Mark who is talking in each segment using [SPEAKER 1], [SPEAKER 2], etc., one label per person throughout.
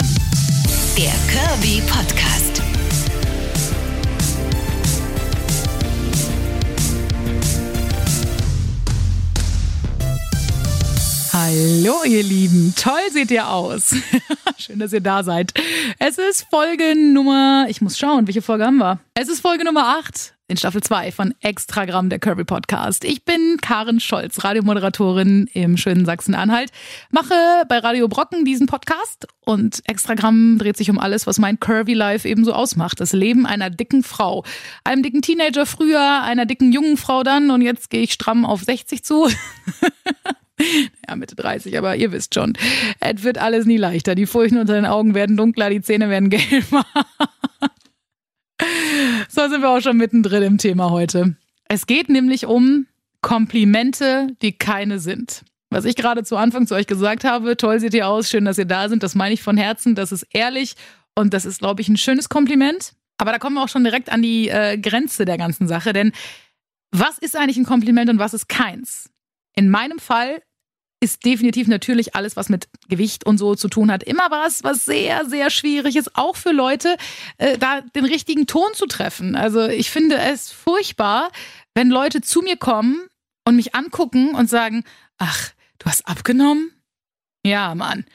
[SPEAKER 1] Instagram. Der Kirby Podcast.
[SPEAKER 2] Hallo, ihr Lieben. Toll seht ihr aus. Schön, dass ihr da seid. Es ist Folge Nummer, ich muss schauen, welche Folge haben wir? Es ist Folge Nummer 8 in Staffel 2 von Extragramm, der Kirby Podcast. Ich bin Karin Scholz, Radiomoderatorin im schönen Sachsen-Anhalt, mache bei Radio Brocken diesen Podcast und Extragramm dreht sich um alles, was mein Curvy Life ebenso ausmacht. Das Leben einer dicken Frau. Einem dicken Teenager früher, einer dicken jungen Frau dann und jetzt gehe ich stramm auf 60 zu. Ja, Mitte 30, aber ihr wisst schon, es wird alles nie leichter. Die Furchen unter den Augen werden dunkler, die Zähne werden gelber. so sind wir auch schon mittendrin im Thema heute. Es geht nämlich um Komplimente, die keine sind. Was ich gerade zu Anfang zu euch gesagt habe, toll seht ihr aus, schön, dass ihr da sind, das meine ich von Herzen, das ist ehrlich und das ist, glaube ich, ein schönes Kompliment. Aber da kommen wir auch schon direkt an die äh, Grenze der ganzen Sache, denn was ist eigentlich ein Kompliment und was ist keins? In meinem Fall ist definitiv natürlich alles, was mit Gewicht und so zu tun hat, immer was, was sehr, sehr schwierig ist, auch für Leute, äh, da den richtigen Ton zu treffen. Also ich finde es furchtbar, wenn Leute zu mir kommen und mich angucken und sagen, ach, du hast abgenommen? Ja, Mann.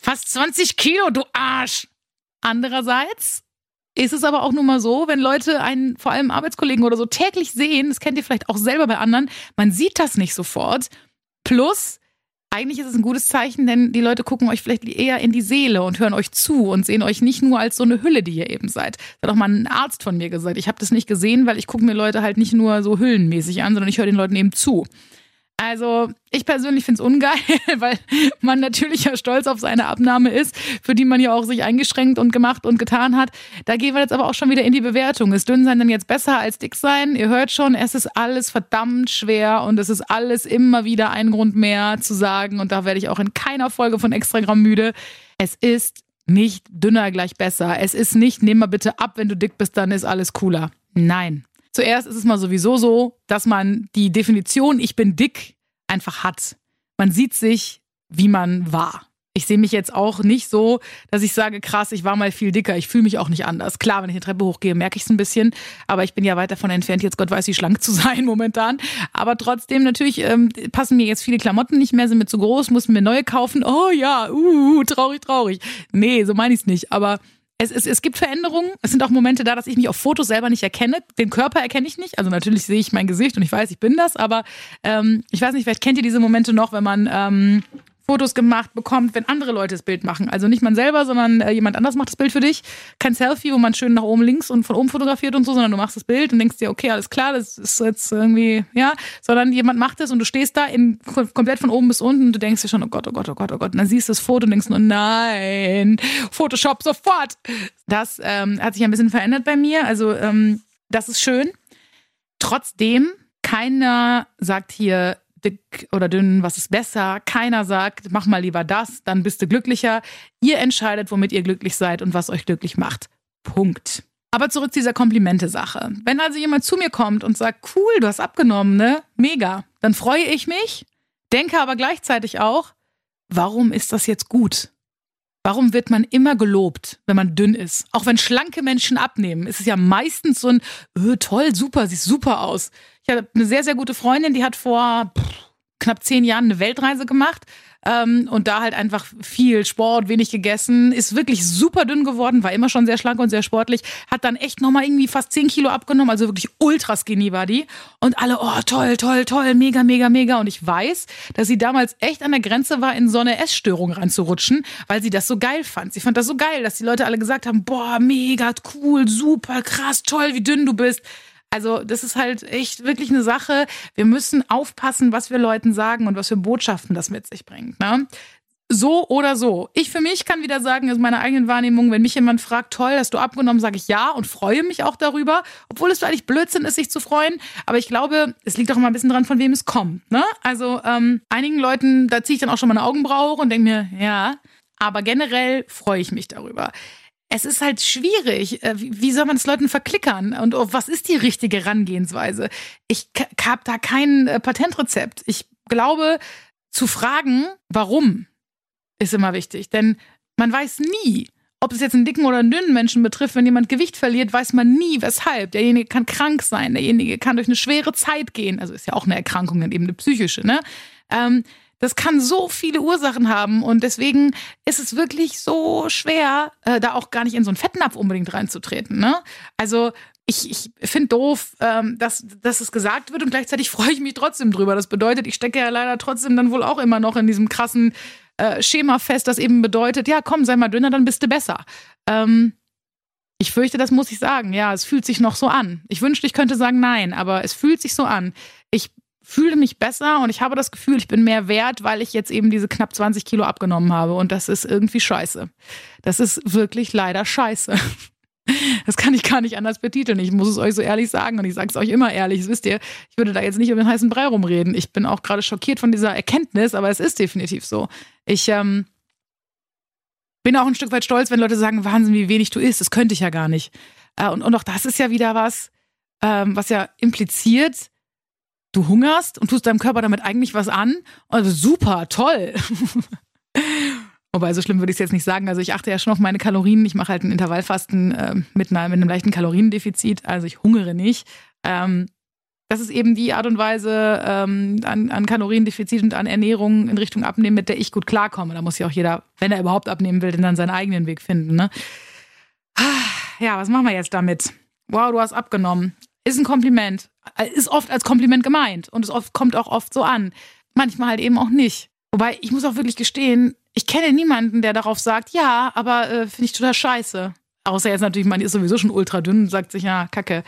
[SPEAKER 2] Fast 20 Kilo, du Arsch. Andererseits ist es aber auch nun mal so, wenn Leute einen, vor allem Arbeitskollegen oder so, täglich sehen, das kennt ihr vielleicht auch selber bei anderen, man sieht das nicht sofort. Plus, eigentlich ist es ein gutes Zeichen, denn die Leute gucken euch vielleicht eher in die Seele und hören euch zu und sehen euch nicht nur als so eine Hülle, die ihr eben seid. Das hat auch mal ein Arzt von mir gesagt. Ich habe das nicht gesehen, weil ich gucke mir Leute halt nicht nur so hüllenmäßig an, sondern ich höre den Leuten eben zu. Also ich persönlich finde es ungeil, weil man natürlich ja stolz auf seine Abnahme ist, für die man ja auch sich eingeschränkt und gemacht und getan hat. Da gehen wir jetzt aber auch schon wieder in die Bewertung. Ist dünn sein denn jetzt besser als dick sein? Ihr hört schon, es ist alles verdammt schwer und es ist alles immer wieder ein Grund mehr zu sagen. Und da werde ich auch in keiner Folge von Extragramm müde. Es ist nicht dünner gleich besser. Es ist nicht, nimm mal bitte ab, wenn du dick bist, dann ist alles cooler. Nein. Zuerst ist es mal sowieso so, dass man die Definition ich bin dick einfach hat. Man sieht sich, wie man war. Ich sehe mich jetzt auch nicht so, dass ich sage, krass, ich war mal viel dicker. Ich fühle mich auch nicht anders. Klar, wenn ich eine Treppe hochgehe, merke ich es ein bisschen. Aber ich bin ja weit davon entfernt, jetzt Gott weiß wie schlank zu sein momentan. Aber trotzdem, natürlich ähm, passen mir jetzt viele Klamotten nicht mehr, sind mir zu groß, muss mir neue kaufen. Oh ja, uh, traurig, traurig. Nee, so meine ich es nicht. Aber es, es, es gibt Veränderungen. Es sind auch Momente da, dass ich mich auf Fotos selber nicht erkenne. Den Körper erkenne ich nicht. Also natürlich sehe ich mein Gesicht und ich weiß, ich bin das, aber ähm, ich weiß nicht, vielleicht kennt ihr diese Momente noch, wenn man ähm, Fotos gemacht bekommt, wenn andere Leute das Bild machen. Also nicht man selber, sondern äh, jemand anders macht das Bild für dich. Kein Selfie, wo man schön nach oben links und von oben fotografiert und so, sondern du machst das Bild und denkst dir, okay, alles klar, das ist jetzt irgendwie, ja, sondern jemand macht es und du stehst da in, komplett von oben bis unten und du denkst dir schon, oh Gott, oh Gott, oh Gott, oh Gott. Und dann siehst du das Foto und denkst nur, nein, Photoshop sofort. Das ähm, hat sich ein bisschen verändert bei mir. Also ähm, das ist schön. Trotzdem, keiner sagt hier, dick oder dünn, was ist besser. Keiner sagt, mach mal lieber das, dann bist du glücklicher. Ihr entscheidet, womit ihr glücklich seid und was euch glücklich macht. Punkt. Aber zurück zu dieser Komplimente-Sache. Wenn also jemand zu mir kommt und sagt, cool, du hast abgenommen, ne? Mega. Dann freue ich mich, denke aber gleichzeitig auch, warum ist das jetzt gut? Warum wird man immer gelobt, wenn man dünn ist? Auch wenn schlanke Menschen abnehmen, ist es ja meistens so ein, öh, toll, super, sieht super aus. Ich habe eine sehr, sehr gute Freundin, die hat vor pff, knapp zehn Jahren eine Weltreise gemacht ähm, und da halt einfach viel Sport, wenig gegessen, ist wirklich super dünn geworden, war immer schon sehr schlank und sehr sportlich, hat dann echt nochmal irgendwie fast zehn Kilo abgenommen, also wirklich ultra skinny war die und alle, oh toll, toll, toll, mega, mega, mega und ich weiß, dass sie damals echt an der Grenze war, in so eine Essstörung reinzurutschen, weil sie das so geil fand. Sie fand das so geil, dass die Leute alle gesagt haben, boah, mega, cool, super, krass, toll, wie dünn du bist. Also das ist halt echt wirklich eine Sache. Wir müssen aufpassen, was wir Leuten sagen und was für Botschaften das mit sich bringt. Ne? So oder so. Ich für mich kann wieder sagen, ist meine eigene Wahrnehmung, wenn mich jemand fragt, toll, hast du abgenommen, sage ich ja und freue mich auch darüber, obwohl es eigentlich Blödsinn ist, sich zu freuen. Aber ich glaube, es liegt auch immer ein bisschen dran, von wem es kommt. Ne? Also ähm, einigen Leuten, da ziehe ich dann auch schon meine Augenbraue hoch und denke mir, ja, aber generell freue ich mich darüber es ist halt schwierig. Äh, wie soll man es Leuten verklickern? Und was ist die richtige Herangehensweise? Ich habe da kein äh, Patentrezept. Ich glaube, zu fragen, warum, ist immer wichtig. Denn Man weiß nie, ob es jetzt einen dicken oder einen dünnen Menschen betrifft, wenn jemand Gewicht verliert, weiß man nie, weshalb. Derjenige kann krank sein, derjenige kann durch eine schwere Zeit gehen. Also ist ja auch eine Erkrankung, eben eine psychische, ne? Ähm, das kann so viele Ursachen haben und deswegen ist es wirklich so schwer, äh, da auch gar nicht in so einen Fettnapf unbedingt reinzutreten. Ne? Also ich, ich finde doof, ähm, dass, dass es gesagt wird und gleichzeitig freue ich mich trotzdem drüber. Das bedeutet, ich stecke ja leider trotzdem dann wohl auch immer noch in diesem krassen äh, Schema fest, das eben bedeutet, ja komm, sei mal dünner, dann bist du besser. Ähm, ich fürchte, das muss ich sagen. Ja, es fühlt sich noch so an. Ich wünschte, ich könnte sagen nein, aber es fühlt sich so an. Ich fühle mich besser und ich habe das Gefühl, ich bin mehr wert, weil ich jetzt eben diese knapp 20 Kilo abgenommen habe. Und das ist irgendwie scheiße. Das ist wirklich leider scheiße. Das kann ich gar nicht anders betiteln. Ich muss es euch so ehrlich sagen und ich sage es euch immer ehrlich. Das wisst ihr, ich würde da jetzt nicht um den heißen Brei rumreden. Ich bin auch gerade schockiert von dieser Erkenntnis, aber es ist definitiv so. Ich ähm, bin auch ein Stück weit stolz, wenn Leute sagen, Wahnsinn, wie wenig du isst. Das könnte ich ja gar nicht. Äh, und, und auch das ist ja wieder was, ähm, was ja impliziert, du hungerst und tust deinem Körper damit eigentlich was an. Also super, toll. Wobei, so schlimm würde ich es jetzt nicht sagen. Also ich achte ja schon auf meine Kalorien. Ich mache halt ein Intervallfasten äh, mit, einer, mit einem leichten Kaloriendefizit. Also ich hungere nicht. Ähm, das ist eben die Art und Weise ähm, an, an Kaloriendefizit und an Ernährung in Richtung Abnehmen, mit der ich gut klarkomme. Da muss ja auch jeder, wenn er überhaupt abnehmen will, dann seinen eigenen Weg finden. Ne? Ja, was machen wir jetzt damit? Wow, du hast abgenommen. Ist ein Kompliment. Ist oft als Kompliment gemeint und es oft, kommt auch oft so an. Manchmal halt eben auch nicht. Wobei, ich muss auch wirklich gestehen, ich kenne niemanden, der darauf sagt, ja, aber äh, finde ich total scheiße. Außer jetzt natürlich, man ist sowieso schon ultra dünn und sagt sich, ja, kacke.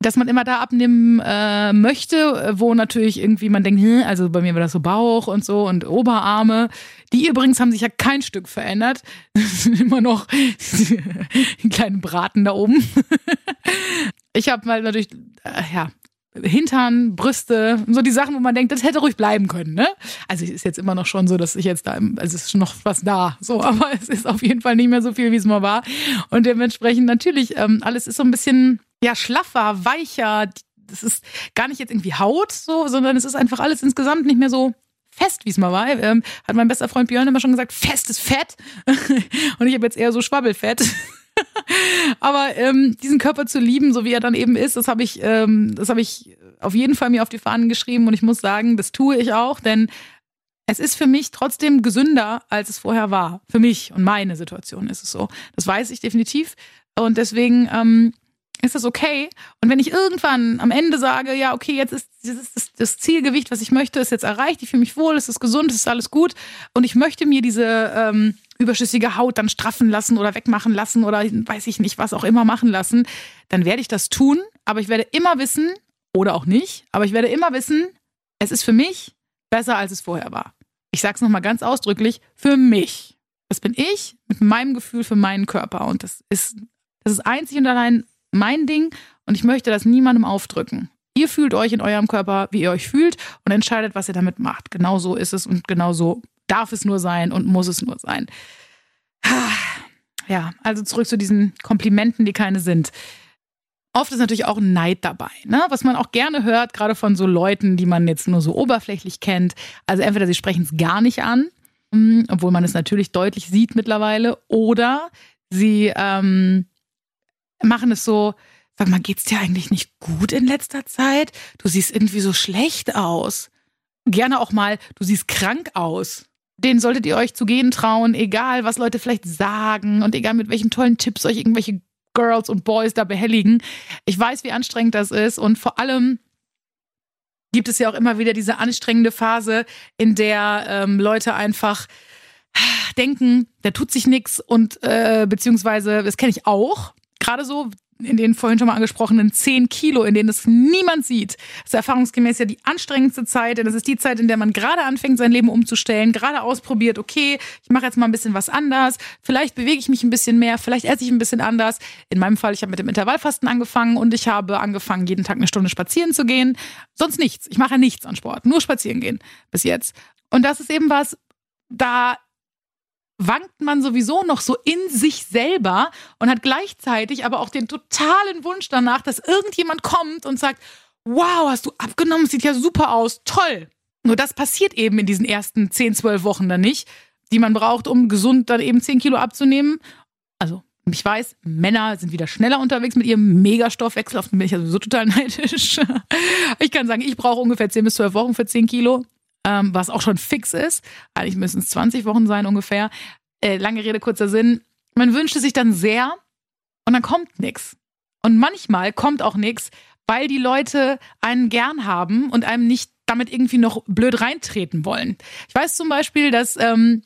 [SPEAKER 2] Dass man immer da abnehmen äh, möchte, wo natürlich irgendwie man denkt, hm, also bei mir war das so Bauch und so und Oberarme. Die übrigens haben sich ja kein Stück verändert. immer noch einen kleinen Braten da oben. ich habe mal natürlich, äh, ja, Hintern, Brüste, so die Sachen, wo man denkt, das hätte ruhig bleiben können, ne? Also es ist jetzt immer noch schon so, dass ich jetzt da, also es ist noch was da, so, aber es ist auf jeden Fall nicht mehr so viel, wie es mal war. Und dementsprechend natürlich, ähm, alles ist so ein bisschen, ja, schlaffer, weicher. Das ist gar nicht jetzt irgendwie Haut, so, sondern es ist einfach alles insgesamt nicht mehr so fest, wie es mal war. Ähm, hat mein bester Freund Björn immer schon gesagt, fest ist Fett. Und ich habe jetzt eher so Schwabbelfett. Aber ähm, diesen Körper zu lieben, so wie er dann eben ist, das habe ich, ähm, das habe ich auf jeden Fall mir auf die Fahnen geschrieben und ich muss sagen, das tue ich auch, denn es ist für mich trotzdem gesünder, als es vorher war. Für mich und meine Situation ist es so. Das weiß ich definitiv. Und deswegen ähm, ist das okay. Und wenn ich irgendwann am Ende sage, ja, okay, jetzt ist das, das Zielgewicht, was ich möchte, ist jetzt erreicht, ich fühle mich wohl, es ist gesund, es ist alles gut und ich möchte mir diese ähm, überschüssige Haut dann straffen lassen oder wegmachen lassen oder weiß ich nicht, was auch immer machen lassen, dann werde ich das tun. Aber ich werde immer wissen, oder auch nicht, aber ich werde immer wissen, es ist für mich besser, als es vorher war. Ich sage es nochmal ganz ausdrücklich, für mich. Das bin ich mit meinem Gefühl für meinen Körper. Und das ist, das ist einzig und allein mein Ding und ich möchte das niemandem aufdrücken. Ihr fühlt euch in eurem Körper, wie ihr euch fühlt und entscheidet, was ihr damit macht. Genau so ist es und genau so darf es nur sein und muss es nur sein. Ja, also zurück zu diesen Komplimenten, die keine sind. Oft ist natürlich auch Neid dabei, ne? was man auch gerne hört, gerade von so Leuten, die man jetzt nur so oberflächlich kennt. Also entweder sie sprechen es gar nicht an, mm, obwohl man es natürlich deutlich sieht mittlerweile, oder sie ähm, machen es so, sag mal, geht's dir eigentlich nicht gut in letzter Zeit? Du siehst irgendwie so schlecht aus. Gerne auch mal, du siehst krank aus den solltet ihr euch zu gehen trauen, egal was Leute vielleicht sagen und egal mit welchen tollen Tipps euch irgendwelche Girls und Boys da behelligen. Ich weiß, wie anstrengend das ist und vor allem gibt es ja auch immer wieder diese anstrengende Phase, in der ähm, Leute einfach denken, der tut sich nichts und äh, beziehungsweise, das kenne ich auch, gerade so, in den vorhin schon mal angesprochenen 10 Kilo, in denen es niemand sieht. Ist erfahrungsgemäß ja die anstrengendste Zeit, denn das ist die Zeit, in der man gerade anfängt, sein Leben umzustellen, gerade ausprobiert, okay, ich mache jetzt mal ein bisschen was anders, vielleicht bewege ich mich ein bisschen mehr, vielleicht esse ich ein bisschen anders. In meinem Fall, ich habe mit dem Intervallfasten angefangen und ich habe angefangen, jeden Tag eine Stunde spazieren zu gehen. Sonst nichts. Ich mache nichts an Sport, nur spazieren gehen bis jetzt. Und das ist eben was, da wankt man sowieso noch so in sich selber und hat gleichzeitig aber auch den totalen Wunsch danach, dass irgendjemand kommt und sagt, wow, hast du abgenommen, sieht ja super aus, toll. Nur das passiert eben in diesen ersten 10, 12 Wochen dann nicht. die man braucht, um gesund dann eben 10 Kilo abzunehmen. Also ich weiß, Männer sind wieder schneller unterwegs mit ihrem Megastoffwechsel, auf den bin ich ja sowieso total neidisch. Ich kann sagen, ich brauche ungefähr 10 bis 12 Wochen für 10 Kilo, ähm, was auch schon fix ist. Eigentlich müssen es 20 Wochen sein ungefähr. Äh, lange Rede, kurzer Sinn. Man wünschte sich dann sehr und dann kommt nichts. Und manchmal kommt auch nichts, weil die Leute einen gern haben und einem nicht damit irgendwie noch blöd reintreten wollen. Ich weiß zum Beispiel, dass ähm,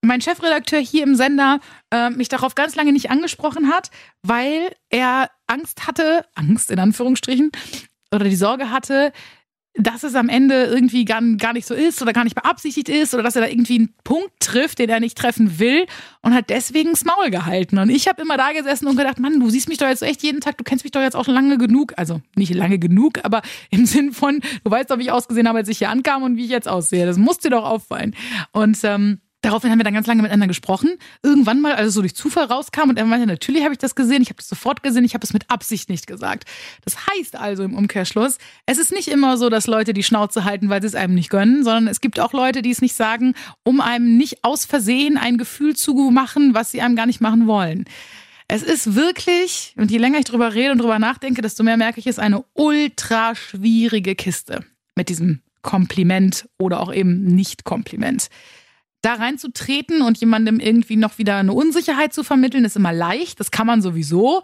[SPEAKER 2] mein Chefredakteur hier im Sender äh, mich darauf ganz lange nicht angesprochen hat, weil er Angst hatte, Angst in Anführungsstrichen, oder die Sorge hatte, dass es am Ende irgendwie gar, gar nicht so ist oder gar nicht beabsichtigt ist oder dass er da irgendwie einen Punkt trifft, den er nicht treffen will und hat deswegen das Maul gehalten. Und ich habe immer da gesessen und gedacht, Mann, du siehst mich doch jetzt echt jeden Tag, du kennst mich doch jetzt auch lange genug. Also nicht lange genug, aber im Sinn von, du weißt doch, wie ich ausgesehen habe, als ich hier ankam und wie ich jetzt aussehe. Das muss dir doch auffallen. Und ähm, Daraufhin haben wir dann ganz lange miteinander gesprochen. Irgendwann mal, als es so durch Zufall rauskam und er meinte, natürlich habe ich das gesehen, ich habe das sofort gesehen, ich habe es mit Absicht nicht gesagt. Das heißt also im Umkehrschluss, es ist nicht immer so, dass Leute die Schnauze halten, weil sie es einem nicht gönnen, sondern es gibt auch Leute, die es nicht sagen, um einem nicht aus Versehen ein Gefühl zu machen, was sie einem gar nicht machen wollen. Es ist wirklich, und je länger ich drüber rede und drüber nachdenke, desto mehr merke ich, es ist eine ultra schwierige Kiste mit diesem Kompliment oder auch eben Nicht-Kompliment da reinzutreten und jemandem irgendwie noch wieder eine Unsicherheit zu vermitteln, ist immer leicht. Das kann man sowieso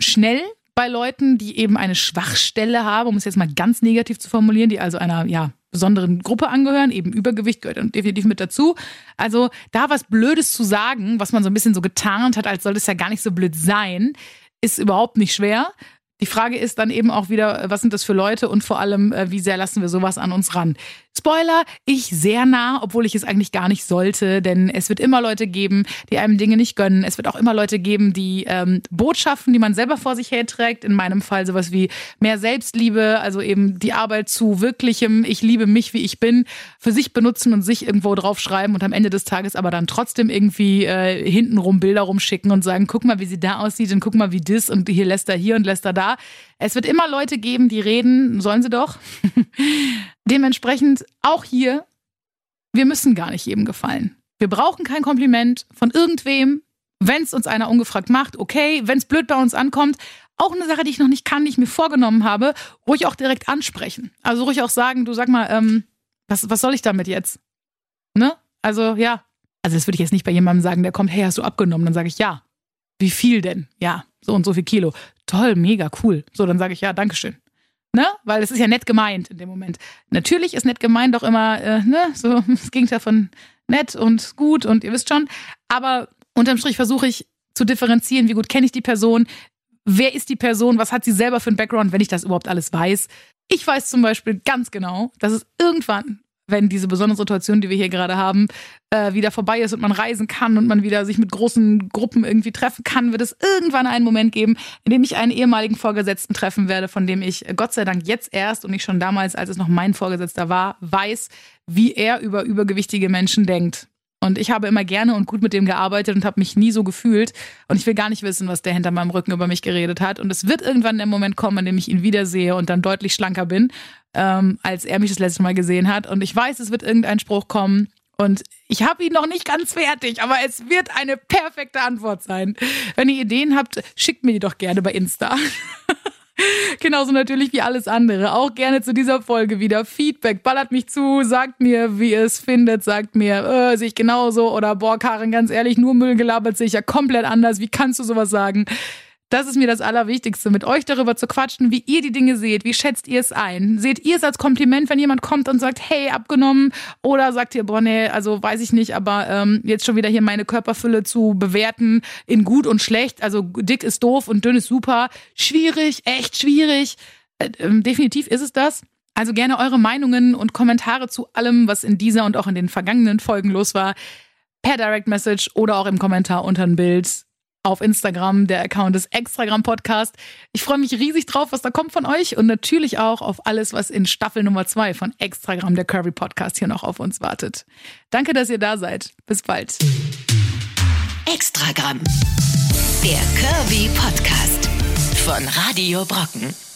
[SPEAKER 2] schnell bei Leuten, die eben eine Schwachstelle haben, um es jetzt mal ganz negativ zu formulieren, die also einer ja, besonderen Gruppe angehören, eben Übergewicht gehört definitiv mit dazu. Also da was Blödes zu sagen, was man so ein bisschen so getarnt hat, als soll es ja gar nicht so blöd sein, ist überhaupt nicht schwer. Die Frage ist dann eben auch wieder, was sind das für Leute und vor allem, äh, wie sehr lassen wir sowas an uns ran? Spoiler, ich sehr nah, obwohl ich es eigentlich gar nicht sollte, denn es wird immer Leute geben, die einem Dinge nicht gönnen. Es wird auch immer Leute geben, die ähm, Botschaften, die man selber vor sich herträgt, in meinem Fall sowas wie mehr Selbstliebe, also eben die Arbeit zu wirklichem, ich liebe mich, wie ich bin, für sich benutzen und sich irgendwo draufschreiben und am Ende des Tages aber dann trotzdem irgendwie äh, hintenrum Bilder rumschicken und sagen, guck mal, wie sie da aussieht und guck mal, wie das und hier lässt er hier und lässt er da. Es wird immer Leute geben, die reden, sollen sie doch. Dementsprechend auch hier, wir müssen gar nicht jedem gefallen. Wir brauchen kein Kompliment von irgendwem. Wenn es uns einer ungefragt macht, okay. Wenn es blöd bei uns ankommt, auch eine Sache, die ich noch nicht kann, die ich mir vorgenommen habe, ruhig auch direkt ansprechen. Also ruhig auch sagen, du sag mal, ähm, was, was soll ich damit jetzt? Ne? Also ja. Also das würde ich jetzt nicht bei jemandem sagen, der kommt, hey, hast du abgenommen? Dann sage ich ja. Wie viel denn? Ja, so und so viel Kilo. Toll, mega cool. So, dann sage ich ja, Dankeschön. Ne? Weil es ist ja nett gemeint in dem Moment. Natürlich ist nett gemeint doch immer, äh, ne, so das Gegenteil von nett und gut und ihr wisst schon. Aber unterm Strich versuche ich zu differenzieren, wie gut kenne ich die Person, wer ist die Person, was hat sie selber für einen Background, wenn ich das überhaupt alles weiß. Ich weiß zum Beispiel ganz genau, dass es irgendwann wenn diese besondere Situation, die wir hier gerade haben, äh, wieder vorbei ist und man reisen kann und man wieder sich mit großen Gruppen irgendwie treffen kann, wird es irgendwann einen Moment geben, in dem ich einen ehemaligen Vorgesetzten treffen werde, von dem ich äh, Gott sei Dank jetzt erst und nicht schon damals, als es noch mein Vorgesetzter war, weiß, wie er über übergewichtige Menschen denkt. Und ich habe immer gerne und gut mit dem gearbeitet und habe mich nie so gefühlt. Und ich will gar nicht wissen, was der hinter meinem Rücken über mich geredet hat. Und es wird irgendwann der Moment kommen, in dem ich ihn wiedersehe und dann deutlich schlanker bin, ähm, als er mich das letzte Mal gesehen hat. Und ich weiß, es wird irgendein Spruch kommen. Und ich habe ihn noch nicht ganz fertig, aber es wird eine perfekte Antwort sein. Wenn ihr Ideen habt, schickt mir die doch gerne bei Insta. Genauso natürlich wie alles andere. Auch gerne zu dieser Folge wieder Feedback. Ballert mich zu, sagt mir, wie ihr es findet, sagt mir, äh, sehe ich genauso oder boah, Karin, ganz ehrlich, nur Müll gelabert sehe ich ja komplett anders. Wie kannst du sowas sagen? Das ist mir das Allerwichtigste, mit euch darüber zu quatschen, wie ihr die Dinge seht. Wie schätzt ihr es ein? Seht ihr es als Kompliment, wenn jemand kommt und sagt, hey, abgenommen? Oder sagt ihr, boah, nee, also weiß ich nicht, aber ähm, jetzt schon wieder hier meine Körperfülle zu bewerten in gut und schlecht. Also dick ist doof und dünn ist super. Schwierig, echt schwierig. Äh, äh, definitiv ist es das. Also gerne eure Meinungen und Kommentare zu allem, was in dieser und auch in den vergangenen Folgen los war, per Direct Message oder auch im Kommentar unter ein Bild auf Instagram. Der Account ist Extragram Podcast. Ich freue mich riesig drauf, was da kommt von euch und natürlich auch auf alles, was in Staffel Nummer zwei von Extragram, der Curvy Podcast, hier noch auf uns wartet. Danke, dass ihr da seid. Bis bald.
[SPEAKER 1] Extragramm. Der Curvy Podcast von Radio Brocken.